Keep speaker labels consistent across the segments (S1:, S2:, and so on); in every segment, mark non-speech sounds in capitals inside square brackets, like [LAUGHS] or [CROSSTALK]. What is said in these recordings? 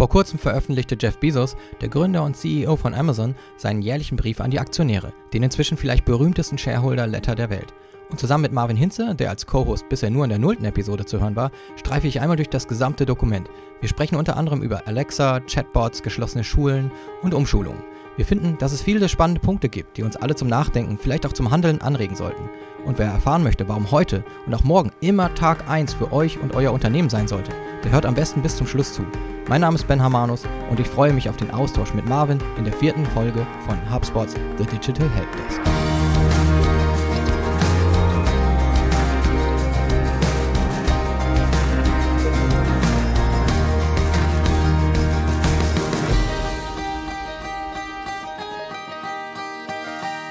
S1: Vor kurzem veröffentlichte Jeff Bezos, der Gründer und CEO von Amazon, seinen jährlichen Brief an die Aktionäre, den inzwischen vielleicht berühmtesten Shareholder-Letter der Welt. Und zusammen mit Marvin Hinze, der als Co-Host bisher nur in der nullten Episode zu hören war, streife ich einmal durch das gesamte Dokument. Wir sprechen unter anderem über Alexa, Chatbots, geschlossene Schulen und Umschulungen. Wir finden, dass es viele spannende Punkte gibt, die uns alle zum Nachdenken, vielleicht auch zum Handeln anregen sollten. Und wer erfahren möchte, warum heute und auch morgen immer Tag 1 für euch und euer Unternehmen sein sollte, der hört am besten bis zum Schluss zu. Mein Name ist Ben Hamanus und ich freue mich auf den Austausch mit Marvin in der vierten Folge von HubSpots The Digital Helpdesk.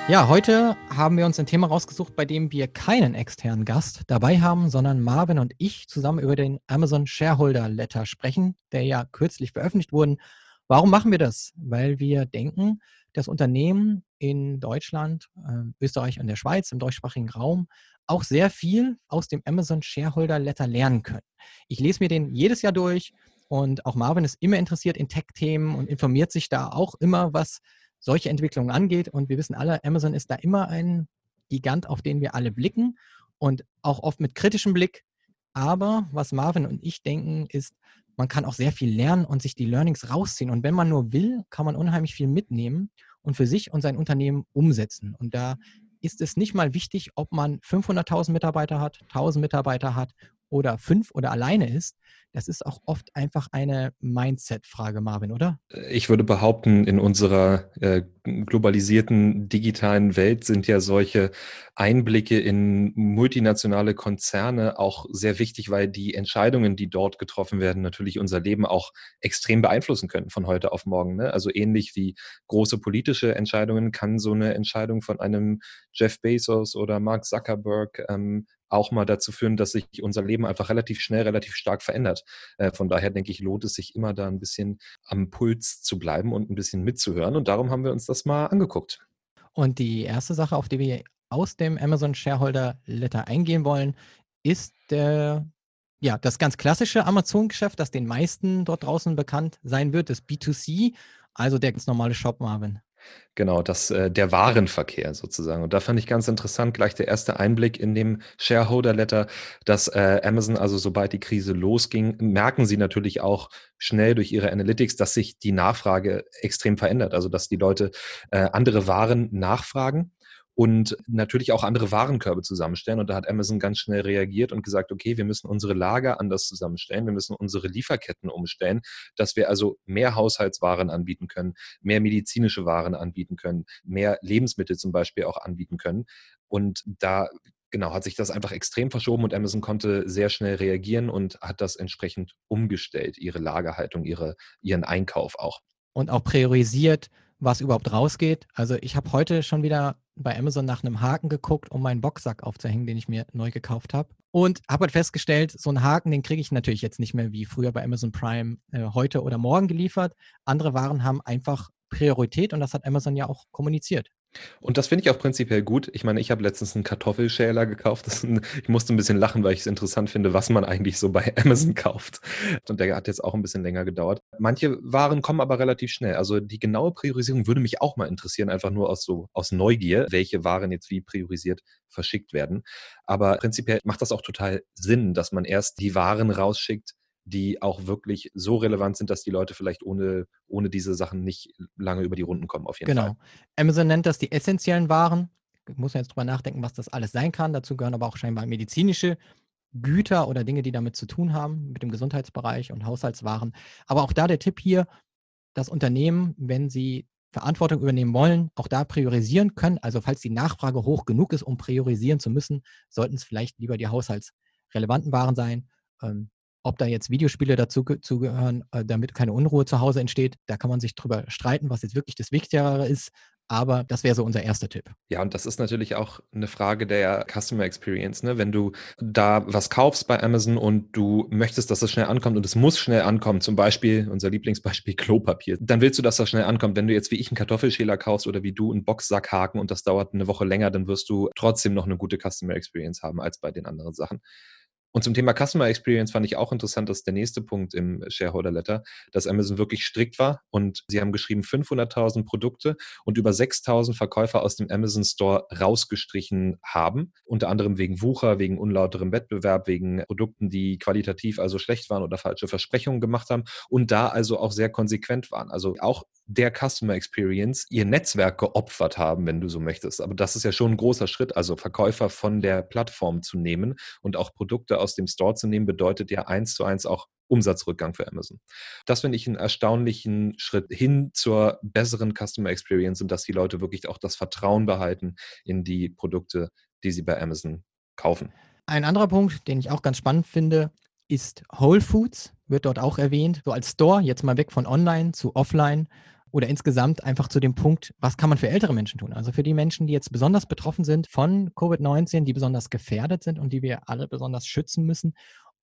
S1: Ja, heute haben wir uns ein Thema rausgesucht, bei dem wir keinen externen Gast dabei haben, sondern Marvin und ich zusammen über den Amazon Shareholder Letter sprechen, der ja kürzlich veröffentlicht wurde. Warum machen wir das? Weil wir denken, dass Unternehmen in Deutschland, äh, Österreich und der Schweiz, im deutschsprachigen Raum, auch sehr viel aus dem Amazon Shareholder Letter lernen können. Ich lese mir den jedes Jahr durch und auch Marvin ist immer interessiert in Tech-Themen und informiert sich da auch immer, was solche Entwicklungen angeht. Und wir wissen alle, Amazon ist da immer ein Gigant, auf den wir alle blicken und auch oft mit kritischem Blick. Aber was Marvin und ich denken, ist, man kann auch sehr viel lernen und sich die Learnings rausziehen. Und wenn man nur will, kann man unheimlich viel mitnehmen und für sich und sein Unternehmen umsetzen. Und da ist es nicht mal wichtig, ob man 500.000 Mitarbeiter hat, 1.000 Mitarbeiter hat oder fünf oder alleine ist, das ist auch oft einfach eine Mindset-Frage, Marvin, oder?
S2: Ich würde behaupten, in unserer äh, globalisierten digitalen Welt sind ja solche Einblicke in multinationale Konzerne auch sehr wichtig, weil die Entscheidungen, die dort getroffen werden, natürlich unser Leben auch extrem beeinflussen können von heute auf morgen. Ne? Also ähnlich wie große politische Entscheidungen kann so eine Entscheidung von einem Jeff Bezos oder Mark Zuckerberg ähm, auch mal dazu führen, dass sich unser Leben einfach relativ schnell, relativ stark verändert. Äh, von daher denke ich, lohnt es sich immer da ein bisschen am Puls zu bleiben und ein bisschen mitzuhören. Und darum haben wir uns das mal angeguckt.
S1: Und die erste Sache, auf die wir aus dem Amazon Shareholder Letter eingehen wollen, ist der ja, das ganz klassische Amazon-Geschäft, das den meisten dort draußen bekannt sein wird, das B2C, also der ganz normale Shop, Marvin.
S2: Genau, das, äh, der Warenverkehr sozusagen. Und da fand ich ganz interessant, gleich der erste Einblick in dem Shareholder Letter, dass äh, Amazon, also sobald die Krise losging, merken sie natürlich auch schnell durch ihre Analytics, dass sich die Nachfrage extrem verändert. Also dass die Leute äh, andere Waren nachfragen und natürlich auch andere Warenkörbe zusammenstellen. Und da hat Amazon ganz schnell reagiert und gesagt, okay, wir müssen unsere Lager anders zusammenstellen, wir müssen unsere Lieferketten umstellen, dass wir also mehr Haushaltswaren anbieten können, mehr medizinische Waren anbieten können, mehr Lebensmittel zum Beispiel auch anbieten können. Und da genau, hat sich das einfach extrem verschoben und Amazon konnte sehr schnell reagieren und hat das entsprechend umgestellt, ihre Lagerhaltung, ihre, ihren Einkauf auch.
S1: Und auch priorisiert, was überhaupt rausgeht. Also ich habe heute schon wieder bei Amazon nach einem Haken geguckt, um meinen Boxsack aufzuhängen, den ich mir neu gekauft habe. Und habe halt festgestellt, so einen Haken, den kriege ich natürlich jetzt nicht mehr wie früher bei Amazon Prime äh, heute oder morgen geliefert. Andere Waren haben einfach Priorität und das hat Amazon ja auch kommuniziert.
S2: Und das finde ich auch prinzipiell gut. Ich meine, ich habe letztens einen Kartoffelschäler gekauft. Ein, ich musste ein bisschen lachen, weil ich es interessant finde, was man eigentlich so bei [LAUGHS] Amazon kauft. Und der hat jetzt auch ein bisschen länger gedauert. Manche Waren kommen aber relativ schnell. Also die genaue Priorisierung würde mich auch mal interessieren, einfach nur aus so aus Neugier, welche Waren jetzt wie priorisiert verschickt werden. Aber prinzipiell macht das auch total Sinn, dass man erst die Waren rausschickt, die auch wirklich so relevant sind, dass die Leute vielleicht ohne, ohne diese Sachen nicht lange über die Runden kommen, auf jeden
S1: genau. Fall. Genau. Amazon nennt das die essentiellen Waren. Muss man jetzt drüber nachdenken, was das alles sein kann. Dazu gehören aber auch scheinbar medizinische Güter oder Dinge, die damit zu tun haben, mit dem Gesundheitsbereich und Haushaltswaren. Aber auch da der Tipp hier, dass Unternehmen, wenn sie Verantwortung übernehmen wollen, auch da priorisieren können. Also falls die Nachfrage hoch genug ist, um priorisieren zu müssen, sollten es vielleicht lieber die haushaltsrelevanten Waren sein. Ähm, ob da jetzt Videospiele dazu gehören, äh, damit keine Unruhe zu Hause entsteht, da kann man sich drüber streiten, was jetzt wirklich das Wichtigere ist. Aber das wäre so unser erster Tipp.
S2: Ja, und das ist natürlich auch eine Frage der Customer Experience. Ne? Wenn du da was kaufst bei Amazon und du möchtest, dass das schnell ankommt und es muss schnell ankommen, zum Beispiel unser Lieblingsbeispiel [LAUGHS] Klopapier, dann willst du, dass das schnell ankommt. Wenn du jetzt wie ich einen Kartoffelschäler kaufst oder wie du einen Boxsack haken und das dauert eine Woche länger, dann wirst du trotzdem noch eine gute Customer Experience haben als bei den anderen Sachen. Und zum Thema Customer Experience fand ich auch interessant, dass der nächste Punkt im Shareholder Letter, dass Amazon wirklich strikt war und sie haben geschrieben 500.000 Produkte und über 6.000 Verkäufer aus dem Amazon Store rausgestrichen haben, unter anderem wegen Wucher, wegen unlauterem Wettbewerb, wegen Produkten, die qualitativ also schlecht waren oder falsche Versprechungen gemacht haben und da also auch sehr konsequent waren. Also auch der Customer Experience ihr Netzwerk geopfert haben, wenn du so möchtest. Aber das ist ja schon ein großer Schritt. Also Verkäufer von der Plattform zu nehmen und auch Produkte aus dem Store zu nehmen, bedeutet ja eins zu eins auch Umsatzrückgang für Amazon. Das finde ich einen erstaunlichen Schritt hin zur besseren Customer Experience und dass die Leute wirklich auch das Vertrauen behalten in die Produkte, die sie bei Amazon kaufen.
S1: Ein anderer Punkt, den ich auch ganz spannend finde, ist Whole Foods, wird dort auch erwähnt, so als Store, jetzt mal weg von online zu offline oder insgesamt einfach zu dem Punkt, was kann man für ältere Menschen tun? Also für die Menschen, die jetzt besonders betroffen sind von Covid-19, die besonders gefährdet sind und die wir alle besonders schützen müssen.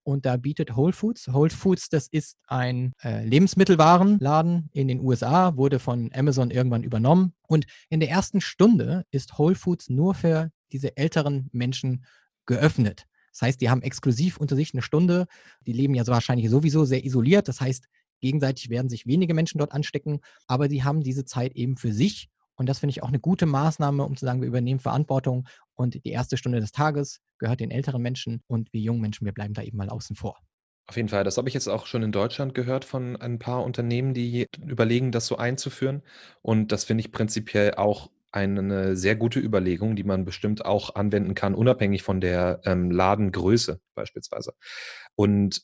S1: Und da bietet Whole Foods. Whole Foods, das ist ein äh, Lebensmittelwarenladen in den USA, wurde von Amazon irgendwann übernommen. Und in der ersten Stunde ist Whole Foods nur für diese älteren Menschen geöffnet. Das heißt, die haben exklusiv unter sich eine Stunde. Die leben ja so wahrscheinlich sowieso sehr isoliert. Das heißt, Gegenseitig werden sich wenige Menschen dort anstecken, aber sie haben diese Zeit eben für sich. Und das finde ich auch eine gute Maßnahme, um zu sagen, wir übernehmen Verantwortung und die erste Stunde des Tages gehört den älteren Menschen und wir jungen Menschen, wir bleiben da eben mal außen vor.
S2: Auf jeden Fall. Das habe ich jetzt auch schon in Deutschland gehört von ein paar Unternehmen, die überlegen, das so einzuführen. Und das finde ich prinzipiell auch eine sehr gute Überlegung, die man bestimmt auch anwenden kann, unabhängig von der ähm, Ladengröße beispielsweise. Und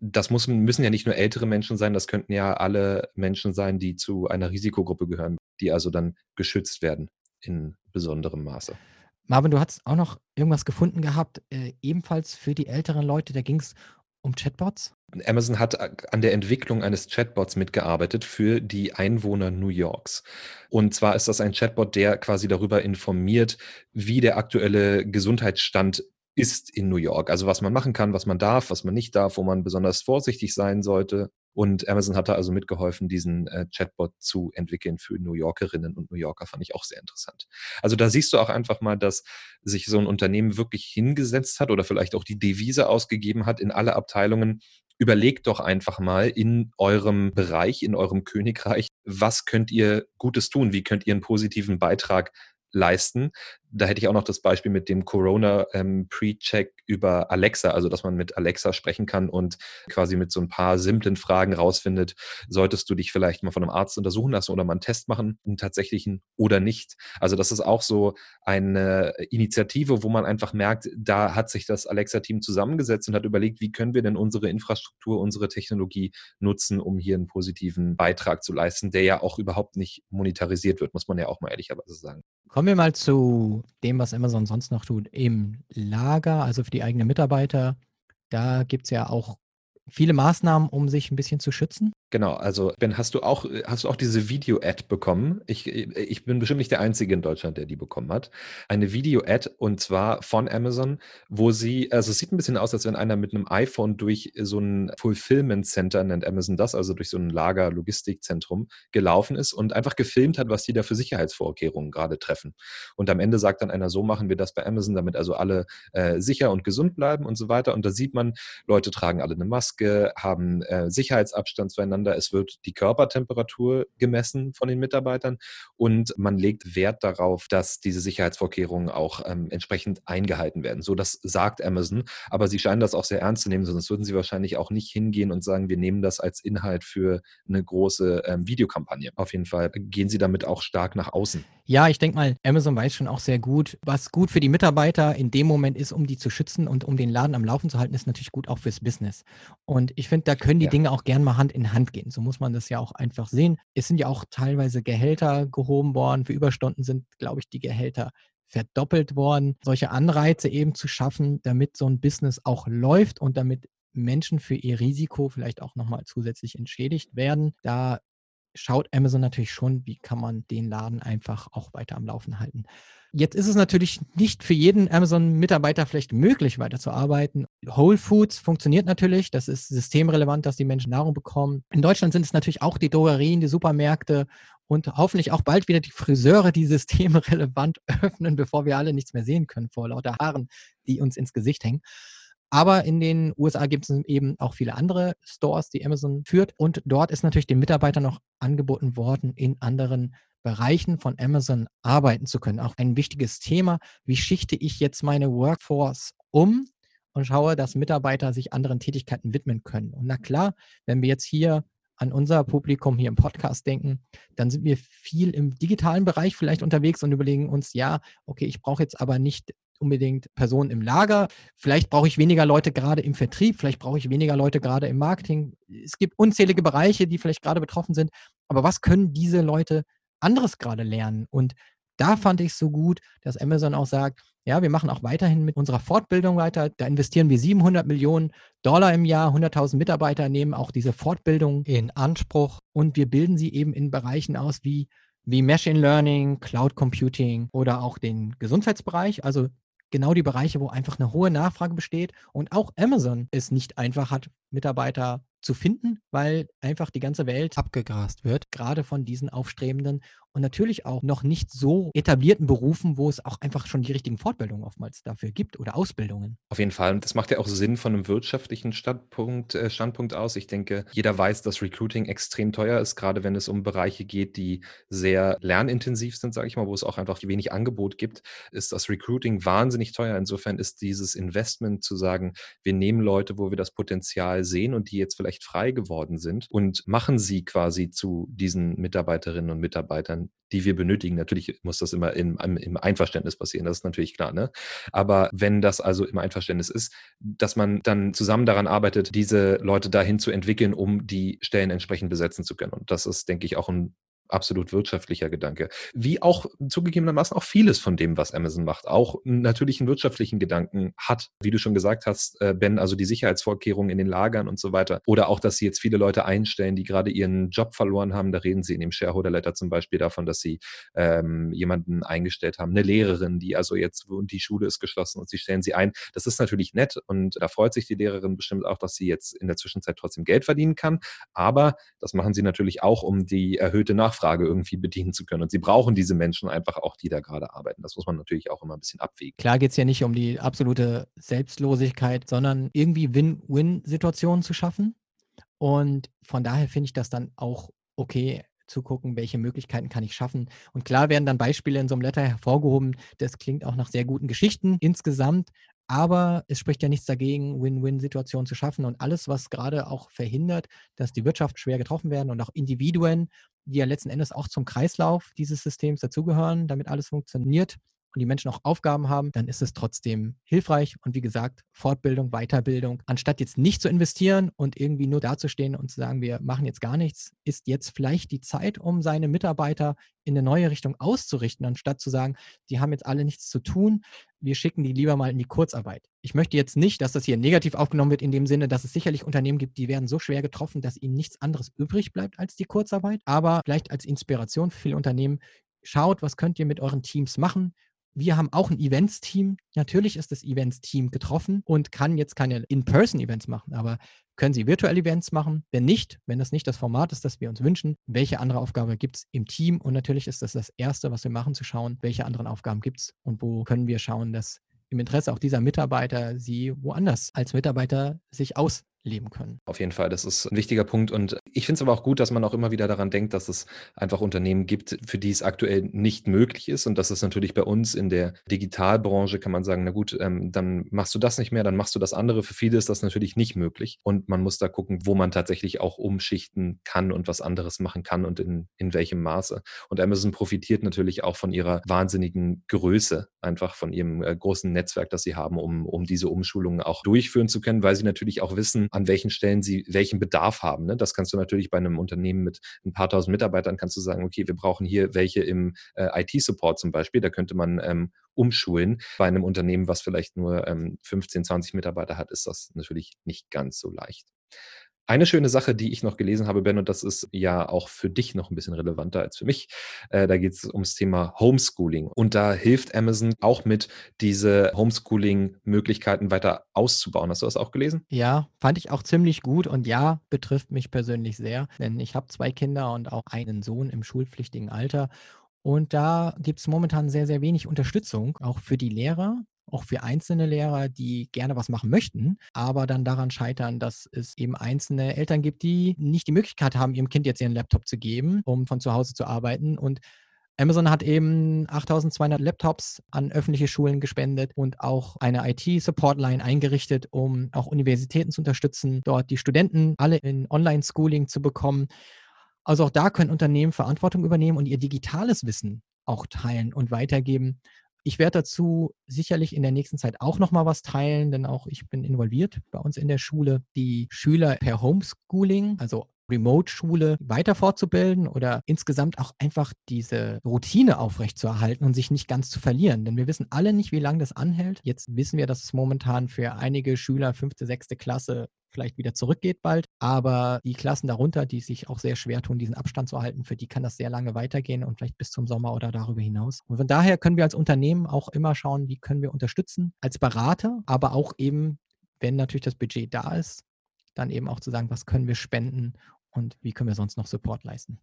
S2: das muss, müssen ja nicht nur ältere Menschen sein, das könnten ja alle Menschen sein, die zu einer Risikogruppe gehören, die also dann geschützt werden in besonderem Maße.
S1: Marvin, du hast auch noch irgendwas gefunden gehabt, äh, ebenfalls für die älteren Leute, da ging es um Chatbots?
S2: Amazon hat äh, an der Entwicklung eines Chatbots mitgearbeitet für die Einwohner New Yorks. Und zwar ist das ein Chatbot, der quasi darüber informiert, wie der aktuelle Gesundheitsstand ist in New York. Also was man machen kann, was man darf, was man nicht darf, wo man besonders vorsichtig sein sollte. Und Amazon hat da also mitgeholfen, diesen äh, Chatbot zu entwickeln für New Yorkerinnen und New Yorker, fand ich auch sehr interessant. Also da siehst du auch einfach mal, dass sich so ein Unternehmen wirklich hingesetzt hat oder vielleicht auch die Devise ausgegeben hat in alle Abteilungen. Überlegt doch einfach mal in eurem Bereich, in eurem Königreich, was könnt ihr Gutes tun? Wie könnt ihr einen positiven Beitrag leisten. Da hätte ich auch noch das Beispiel mit dem Corona ähm, über Alexa, also dass man mit Alexa sprechen kann und quasi mit so ein paar simplen Fragen rausfindet, solltest du dich vielleicht mal von einem Arzt untersuchen lassen oder mal einen Test machen, einen tatsächlichen oder nicht. Also das ist auch so eine Initiative, wo man einfach merkt, da hat sich das Alexa-Team zusammengesetzt und hat überlegt, wie können wir denn unsere Infrastruktur, unsere Technologie nutzen, um hier einen positiven Beitrag zu leisten, der ja auch überhaupt nicht monetarisiert wird, muss man ja auch mal ehrlicherweise sagen.
S1: Kommen wir mal zu dem, was Amazon sonst noch tut. Im Lager, also für die eigenen Mitarbeiter, da gibt es ja auch viele Maßnahmen, um sich ein bisschen zu schützen.
S2: Genau, also Ben, hast du auch, hast du auch diese Video-Ad bekommen? Ich, ich bin bestimmt nicht der Einzige in Deutschland, der die bekommen hat. Eine Video-Ad und zwar von Amazon, wo sie, also es sieht ein bisschen aus, als wenn einer mit einem iPhone durch so ein Fulfillment Center, nennt Amazon das, also durch so ein Lager-Logistikzentrum gelaufen ist und einfach gefilmt hat, was die da für Sicherheitsvorkehrungen gerade treffen. Und am Ende sagt dann einer, so machen wir das bei Amazon, damit also alle äh, sicher und gesund bleiben und so weiter. Und da sieht man, Leute tragen alle eine Maske, haben äh, Sicherheitsabstand zueinander. Es wird die Körpertemperatur gemessen von den Mitarbeitern und man legt Wert darauf, dass diese Sicherheitsvorkehrungen auch ähm, entsprechend eingehalten werden. So, das sagt Amazon, aber sie scheinen das auch sehr ernst zu nehmen, sonst würden sie wahrscheinlich auch nicht hingehen und sagen, wir nehmen das als Inhalt für eine große ähm, Videokampagne. Auf jeden Fall gehen sie damit auch stark nach außen.
S1: Ja, ich denke mal, Amazon weiß schon auch sehr gut, was gut für die Mitarbeiter in dem Moment ist, um die zu schützen und um den Laden am Laufen zu halten, ist natürlich gut auch fürs Business. Und ich finde, da können die ja. Dinge auch gern mal Hand in Hand Hand gehen. So muss man das ja auch einfach sehen. Es sind ja auch teilweise Gehälter gehoben worden. Für Überstunden sind, glaube ich, die Gehälter verdoppelt worden. Solche Anreize eben zu schaffen, damit so ein Business auch läuft und damit Menschen für ihr Risiko vielleicht auch nochmal zusätzlich entschädigt werden. Da schaut Amazon natürlich schon, wie kann man den Laden einfach auch weiter am Laufen halten. Jetzt ist es natürlich nicht für jeden Amazon-Mitarbeiter vielleicht möglich, weiterzuarbeiten. Whole Foods funktioniert natürlich. Das ist systemrelevant, dass die Menschen Nahrung bekommen. In Deutschland sind es natürlich auch die Drogerien, die Supermärkte und hoffentlich auch bald wieder die Friseure, die [LAUGHS] systemrelevant öffnen, bevor wir alle nichts mehr sehen können vor lauter Haaren, die uns ins Gesicht hängen. Aber in den USA gibt es eben auch viele andere Stores, die Amazon führt. Und dort ist natürlich den Mitarbeitern noch angeboten worden, in anderen Bereichen von Amazon arbeiten zu können. Auch ein wichtiges Thema. Wie schichte ich jetzt meine Workforce um und schaue, dass Mitarbeiter sich anderen Tätigkeiten widmen können? Und na klar, wenn wir jetzt hier an unser Publikum hier im Podcast denken, dann sind wir viel im digitalen Bereich vielleicht unterwegs und überlegen uns, ja, okay, ich brauche jetzt aber nicht unbedingt Personen im Lager. Vielleicht brauche ich weniger Leute gerade im Vertrieb, vielleicht brauche ich weniger Leute gerade im Marketing. Es gibt unzählige Bereiche, die vielleicht gerade betroffen sind. Aber was können diese Leute anderes gerade lernen? Und da fand ich es so gut, dass Amazon auch sagt, ja, wir machen auch weiterhin mit unserer Fortbildung weiter. Da investieren wir 700 Millionen Dollar im Jahr. 100.000 Mitarbeiter nehmen auch diese Fortbildung in Anspruch. Und wir bilden sie eben in Bereichen aus wie, wie Machine Learning, Cloud Computing oder auch den Gesundheitsbereich. Also genau die Bereiche, wo einfach eine hohe Nachfrage besteht und auch Amazon es nicht einfach hat, Mitarbeiter zu finden, weil einfach die ganze Welt abgegrast wird, gerade von diesen aufstrebenden und natürlich auch noch nicht so etablierten Berufen, wo es auch einfach schon die richtigen Fortbildungen oftmals dafür gibt oder Ausbildungen.
S2: Auf jeden Fall. Das macht ja auch Sinn von einem wirtschaftlichen Standpunkt, äh, Standpunkt aus. Ich denke, jeder weiß, dass Recruiting extrem teuer ist, gerade wenn es um Bereiche geht, die sehr lernintensiv sind, sage ich mal, wo es auch einfach wenig Angebot gibt, ist das Recruiting wahnsinnig teuer. Insofern ist dieses Investment zu sagen, wir nehmen Leute, wo wir das Potenzial sehen und die jetzt vielleicht frei geworden sind und machen sie quasi zu diesen Mitarbeiterinnen und Mitarbeitern, die wir benötigen. Natürlich muss das immer im, im Einverständnis passieren, das ist natürlich klar. Ne? Aber wenn das also im Einverständnis ist, dass man dann zusammen daran arbeitet, diese Leute dahin zu entwickeln, um die Stellen entsprechend besetzen zu können. Und das ist, denke ich, auch ein absolut wirtschaftlicher Gedanke. Wie auch zugegebenermaßen auch vieles von dem, was Amazon macht, auch natürlich einen wirtschaftlichen Gedanken hat. Wie du schon gesagt hast, äh, Ben, also die Sicherheitsvorkehrungen in den Lagern und so weiter. Oder auch, dass sie jetzt viele Leute einstellen, die gerade ihren Job verloren haben. Da reden sie in dem Shareholder Letter zum Beispiel davon, dass sie ähm, jemanden eingestellt haben, eine Lehrerin, die also jetzt, und die Schule ist geschlossen und sie stellen sie ein. Das ist natürlich nett und da freut sich die Lehrerin bestimmt auch, dass sie jetzt in der Zwischenzeit trotzdem Geld verdienen kann. Aber das machen sie natürlich auch, um die erhöhte Nachfrage Nachfrage irgendwie bedienen zu können. Und sie brauchen diese Menschen einfach auch, die da gerade arbeiten. Das muss man natürlich auch immer ein bisschen abwägen.
S1: Klar geht es ja nicht um die absolute Selbstlosigkeit, sondern irgendwie Win-Win-Situationen zu schaffen. Und von daher finde ich das dann auch okay, zu gucken, welche Möglichkeiten kann ich schaffen. Und klar werden dann Beispiele in so einem Letter hervorgehoben. Das klingt auch nach sehr guten Geschichten insgesamt. Aber es spricht ja nichts dagegen, Win-Win-Situationen zu schaffen. Und alles, was gerade auch verhindert, dass die Wirtschaft schwer getroffen werden und auch Individuen, die ja letzten Endes auch zum Kreislauf dieses Systems dazugehören, damit alles funktioniert, und die Menschen auch Aufgaben haben, dann ist es trotzdem hilfreich. Und wie gesagt, Fortbildung, Weiterbildung, anstatt jetzt nicht zu investieren und irgendwie nur dazustehen und zu sagen, wir machen jetzt gar nichts, ist jetzt vielleicht die Zeit, um seine Mitarbeiter in eine neue Richtung auszurichten, anstatt zu sagen, die haben jetzt alle nichts zu tun, wir schicken die lieber mal in die Kurzarbeit. Ich möchte jetzt nicht, dass das hier negativ aufgenommen wird, in dem Sinne, dass es sicherlich Unternehmen gibt, die werden so schwer getroffen, dass ihnen nichts anderes übrig bleibt als die Kurzarbeit. Aber vielleicht als Inspiration für viele Unternehmen, schaut, was könnt ihr mit euren Teams machen, wir haben auch ein Events-Team. Natürlich ist das Events-Team getroffen und kann jetzt keine In-Person-Events machen, aber können Sie virtuelle Events machen? Wenn nicht, wenn das nicht das Format ist, das wir uns wünschen, welche andere Aufgabe gibt es im Team? Und natürlich ist das das Erste, was wir machen, zu schauen, welche anderen Aufgaben gibt es und wo können wir schauen, dass im Interesse auch dieser Mitarbeiter sie woanders als Mitarbeiter sich aus leben können.
S2: Auf jeden Fall, das ist ein wichtiger Punkt. Und ich finde es aber auch gut, dass man auch immer wieder daran denkt, dass es einfach Unternehmen gibt, für die es aktuell nicht möglich ist. Und das ist natürlich bei uns in der Digitalbranche, kann man sagen, na gut, ähm, dann machst du das nicht mehr, dann machst du das andere. Für viele ist das natürlich nicht möglich. Und man muss da gucken, wo man tatsächlich auch umschichten kann und was anderes machen kann und in, in welchem Maße. Und Amazon profitiert natürlich auch von ihrer wahnsinnigen Größe, einfach von ihrem äh, großen Netzwerk, das sie haben, um, um diese Umschulungen auch durchführen zu können, weil sie natürlich auch wissen, an welchen Stellen sie welchen Bedarf haben. Ne? Das kannst du natürlich bei einem Unternehmen mit ein paar tausend Mitarbeitern, kannst du sagen, okay, wir brauchen hier welche im äh, IT-Support zum Beispiel. Da könnte man ähm, umschulen. Bei einem Unternehmen, was vielleicht nur ähm, 15, 20 Mitarbeiter hat, ist das natürlich nicht ganz so leicht. Eine schöne Sache, die ich noch gelesen habe, Ben, und das ist ja auch für dich noch ein bisschen relevanter als für mich, äh, da geht es ums Thema Homeschooling. Und da hilft Amazon auch mit, diese Homeschooling-Möglichkeiten weiter auszubauen. Hast du das auch gelesen?
S1: Ja, fand ich auch ziemlich gut und ja, betrifft mich persönlich sehr, denn ich habe zwei Kinder und auch einen Sohn im schulpflichtigen Alter. Und da gibt es momentan sehr, sehr wenig Unterstützung, auch für die Lehrer auch für einzelne Lehrer, die gerne was machen möchten, aber dann daran scheitern, dass es eben einzelne Eltern gibt, die nicht die Möglichkeit haben, ihrem Kind jetzt ihren Laptop zu geben, um von zu Hause zu arbeiten und Amazon hat eben 8200 Laptops an öffentliche Schulen gespendet und auch eine IT-Support-Line eingerichtet, um auch Universitäten zu unterstützen, dort die Studenten alle in Online-Schooling zu bekommen. Also auch da können Unternehmen Verantwortung übernehmen und ihr digitales Wissen auch teilen und weitergeben. Ich werde dazu sicherlich in der nächsten Zeit auch noch mal was teilen, denn auch ich bin involviert bei uns in der Schule, die Schüler per Homeschooling, also Remote-Schule weiter fortzubilden oder insgesamt auch einfach diese Routine aufrechtzuerhalten und sich nicht ganz zu verlieren. Denn wir wissen alle nicht, wie lange das anhält. Jetzt wissen wir, dass es momentan für einige Schüler fünfte, sechste Klasse vielleicht wieder zurückgeht bald. Aber die Klassen darunter, die sich auch sehr schwer tun, diesen Abstand zu halten, für die kann das sehr lange weitergehen und vielleicht bis zum Sommer oder darüber hinaus. Und von daher können wir als Unternehmen auch immer schauen, wie können wir unterstützen als Berater, aber auch eben, wenn natürlich das Budget da ist, dann eben auch zu sagen, was können wir spenden und wie können wir sonst noch Support leisten.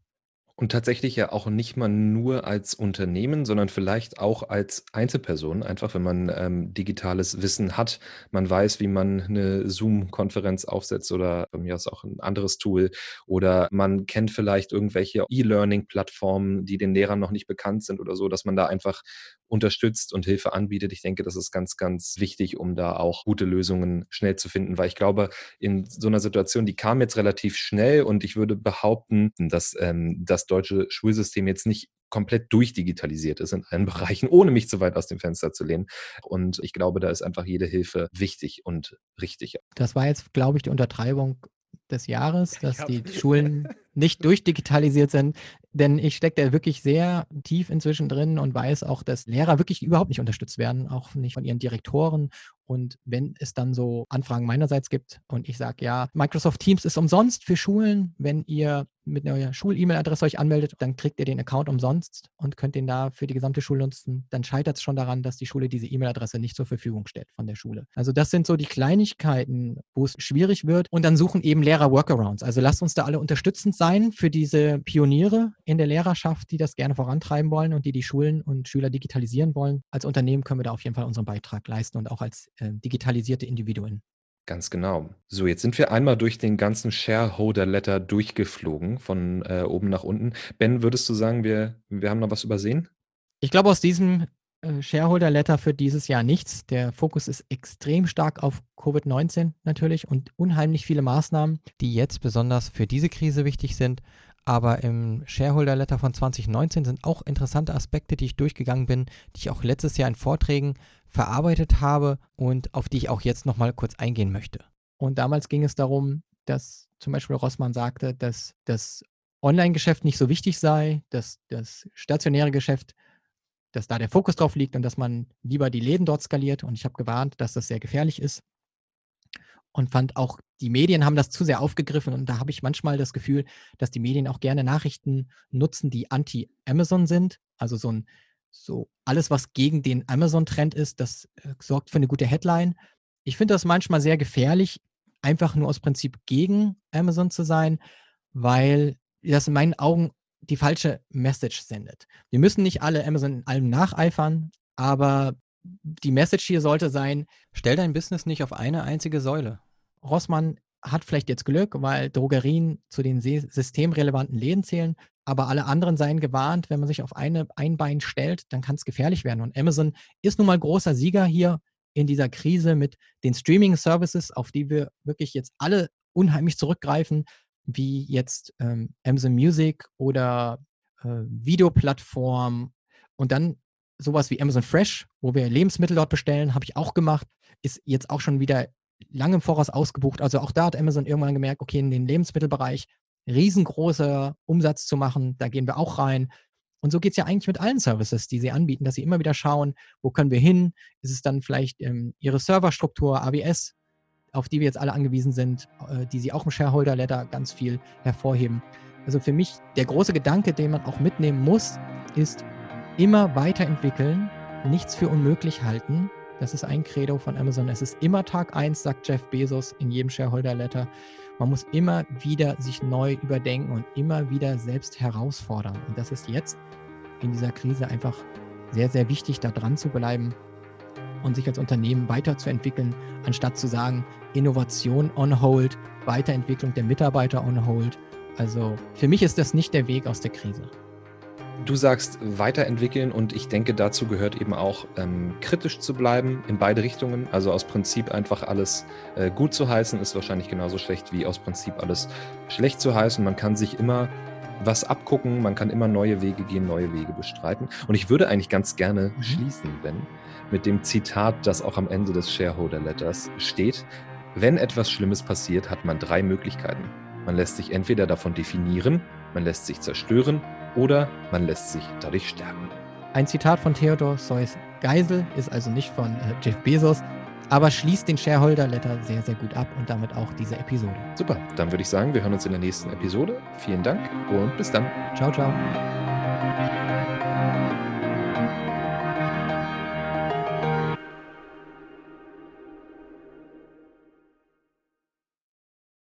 S2: Und tatsächlich ja auch nicht mal nur als Unternehmen, sondern vielleicht auch als Einzelperson. Einfach, wenn man ähm, digitales Wissen hat, man weiß, wie man eine Zoom-Konferenz aufsetzt oder bei mir aus auch ein anderes Tool. Oder man kennt vielleicht irgendwelche E-Learning-Plattformen, die den Lehrern noch nicht bekannt sind oder so, dass man da einfach unterstützt und Hilfe anbietet. Ich denke, das ist ganz, ganz wichtig, um da auch gute Lösungen schnell zu finden, weil ich glaube, in so einer Situation, die kam jetzt relativ schnell und ich würde behaupten, dass ähm, das deutsche Schulsystem jetzt nicht komplett durchdigitalisiert ist in allen [LAUGHS] Bereichen, ohne mich zu weit aus dem Fenster zu lehnen. Und ich glaube, da ist einfach jede Hilfe wichtig und richtig.
S1: Das war jetzt, glaube ich, die Untertreibung des Jahres, [LAUGHS] dass die Schulen nicht durchdigitalisiert sind. Denn ich stecke da wirklich sehr tief inzwischen drin und weiß auch, dass Lehrer wirklich überhaupt nicht unterstützt werden, auch nicht von ihren Direktoren. Und wenn es dann so Anfragen meinerseits gibt und ich sage, ja, Microsoft Teams ist umsonst für Schulen, wenn ihr mit einer Schul-E-Mail-Adresse euch anmeldet, dann kriegt ihr den Account umsonst und könnt den da für die gesamte Schule nutzen. Dann scheitert es schon daran, dass die Schule diese E-Mail-Adresse nicht zur Verfügung stellt von der Schule. Also das sind so die Kleinigkeiten, wo es schwierig wird. Und dann suchen eben Lehrer Workarounds. Also lasst uns da alle unterstützend sein für diese Pioniere in der Lehrerschaft, die das gerne vorantreiben wollen und die die Schulen und Schüler digitalisieren wollen. Als Unternehmen können wir da auf jeden Fall unseren Beitrag leisten und auch als äh, digitalisierte Individuen.
S2: Ganz genau. So, jetzt sind wir einmal durch den ganzen Shareholder-Letter durchgeflogen, von äh, oben nach unten. Ben, würdest du sagen, wir, wir haben noch was übersehen?
S1: Ich glaube, aus diesem äh, Shareholder-Letter für dieses Jahr nichts. Der Fokus ist extrem stark auf Covid-19 natürlich und unheimlich viele Maßnahmen, die jetzt besonders für diese Krise wichtig sind. Aber im Shareholder Letter von 2019 sind auch interessante Aspekte, die ich durchgegangen bin, die ich auch letztes Jahr in Vorträgen verarbeitet habe und auf die ich auch jetzt nochmal kurz eingehen möchte. Und damals ging es darum, dass zum Beispiel Rossmann sagte, dass das Online-Geschäft nicht so wichtig sei, dass das stationäre Geschäft, dass da der Fokus drauf liegt und dass man lieber die Läden dort skaliert. Und ich habe gewarnt, dass das sehr gefährlich ist und fand auch, die Medien haben das zu sehr aufgegriffen und da habe ich manchmal das Gefühl, dass die Medien auch gerne Nachrichten nutzen, die anti-Amazon sind. Also so ein, so alles, was gegen den Amazon-Trend ist, das äh, sorgt für eine gute Headline. Ich finde das manchmal sehr gefährlich, einfach nur aus Prinzip gegen Amazon zu sein, weil das in meinen Augen die falsche Message sendet. Wir müssen nicht alle Amazon in allem nacheifern, aber die Message hier sollte sein, stell dein Business nicht auf eine einzige Säule. Rossmann hat vielleicht jetzt Glück, weil Drogerien zu den systemrelevanten Läden zählen, aber alle anderen seien gewarnt, wenn man sich auf eine, ein Bein stellt, dann kann es gefährlich werden. Und Amazon ist nun mal großer Sieger hier in dieser Krise mit den Streaming-Services, auf die wir wirklich jetzt alle unheimlich zurückgreifen, wie jetzt ähm, Amazon Music oder äh, Videoplattform. Und dann sowas wie Amazon Fresh, wo wir Lebensmittel dort bestellen, habe ich auch gemacht, ist jetzt auch schon wieder lange im Voraus ausgebucht. Also auch da hat Amazon irgendwann gemerkt, okay, in den Lebensmittelbereich riesengroßer Umsatz zu machen, da gehen wir auch rein. Und so geht es ja eigentlich mit allen Services, die sie anbieten, dass sie immer wieder schauen, wo können wir hin? Ist es dann vielleicht ähm, ihre Serverstruktur, AWS, auf die wir jetzt alle angewiesen sind, äh, die sie auch im Shareholder-Letter ganz viel hervorheben. Also für mich der große Gedanke, den man auch mitnehmen muss, ist, immer weiterentwickeln, nichts für unmöglich halten. Das ist ein Credo von Amazon. Es ist immer Tag 1, sagt Jeff Bezos in jedem Shareholder-Letter. Man muss immer wieder sich neu überdenken und immer wieder selbst herausfordern. Und das ist jetzt in dieser Krise einfach sehr, sehr wichtig, da dran zu bleiben und sich als Unternehmen weiterzuentwickeln, anstatt zu sagen, Innovation on hold, Weiterentwicklung der Mitarbeiter on hold. Also für mich ist das nicht der Weg aus der Krise.
S2: Du sagst weiterentwickeln und ich denke, dazu gehört eben auch ähm, kritisch zu bleiben in beide Richtungen. Also aus Prinzip einfach alles äh, gut zu heißen, ist wahrscheinlich genauso schlecht wie aus Prinzip alles schlecht zu heißen. Man kann sich immer was abgucken, man kann immer neue Wege gehen, neue Wege bestreiten. Und ich würde eigentlich ganz gerne mhm. schließen, Ben, mit dem Zitat, das auch am Ende des Shareholder Letters steht. Wenn etwas Schlimmes passiert, hat man drei Möglichkeiten. Man lässt sich entweder davon definieren, man lässt sich zerstören oder man lässt sich dadurch stärken.
S1: Ein Zitat von Theodor Seuss Geisel ist also nicht von äh, Jeff Bezos, aber schließt den Shareholder Letter sehr, sehr gut ab und damit auch diese Episode.
S2: Super, dann würde ich sagen, wir hören uns in der nächsten Episode. Vielen Dank und bis dann.
S1: Ciao, ciao.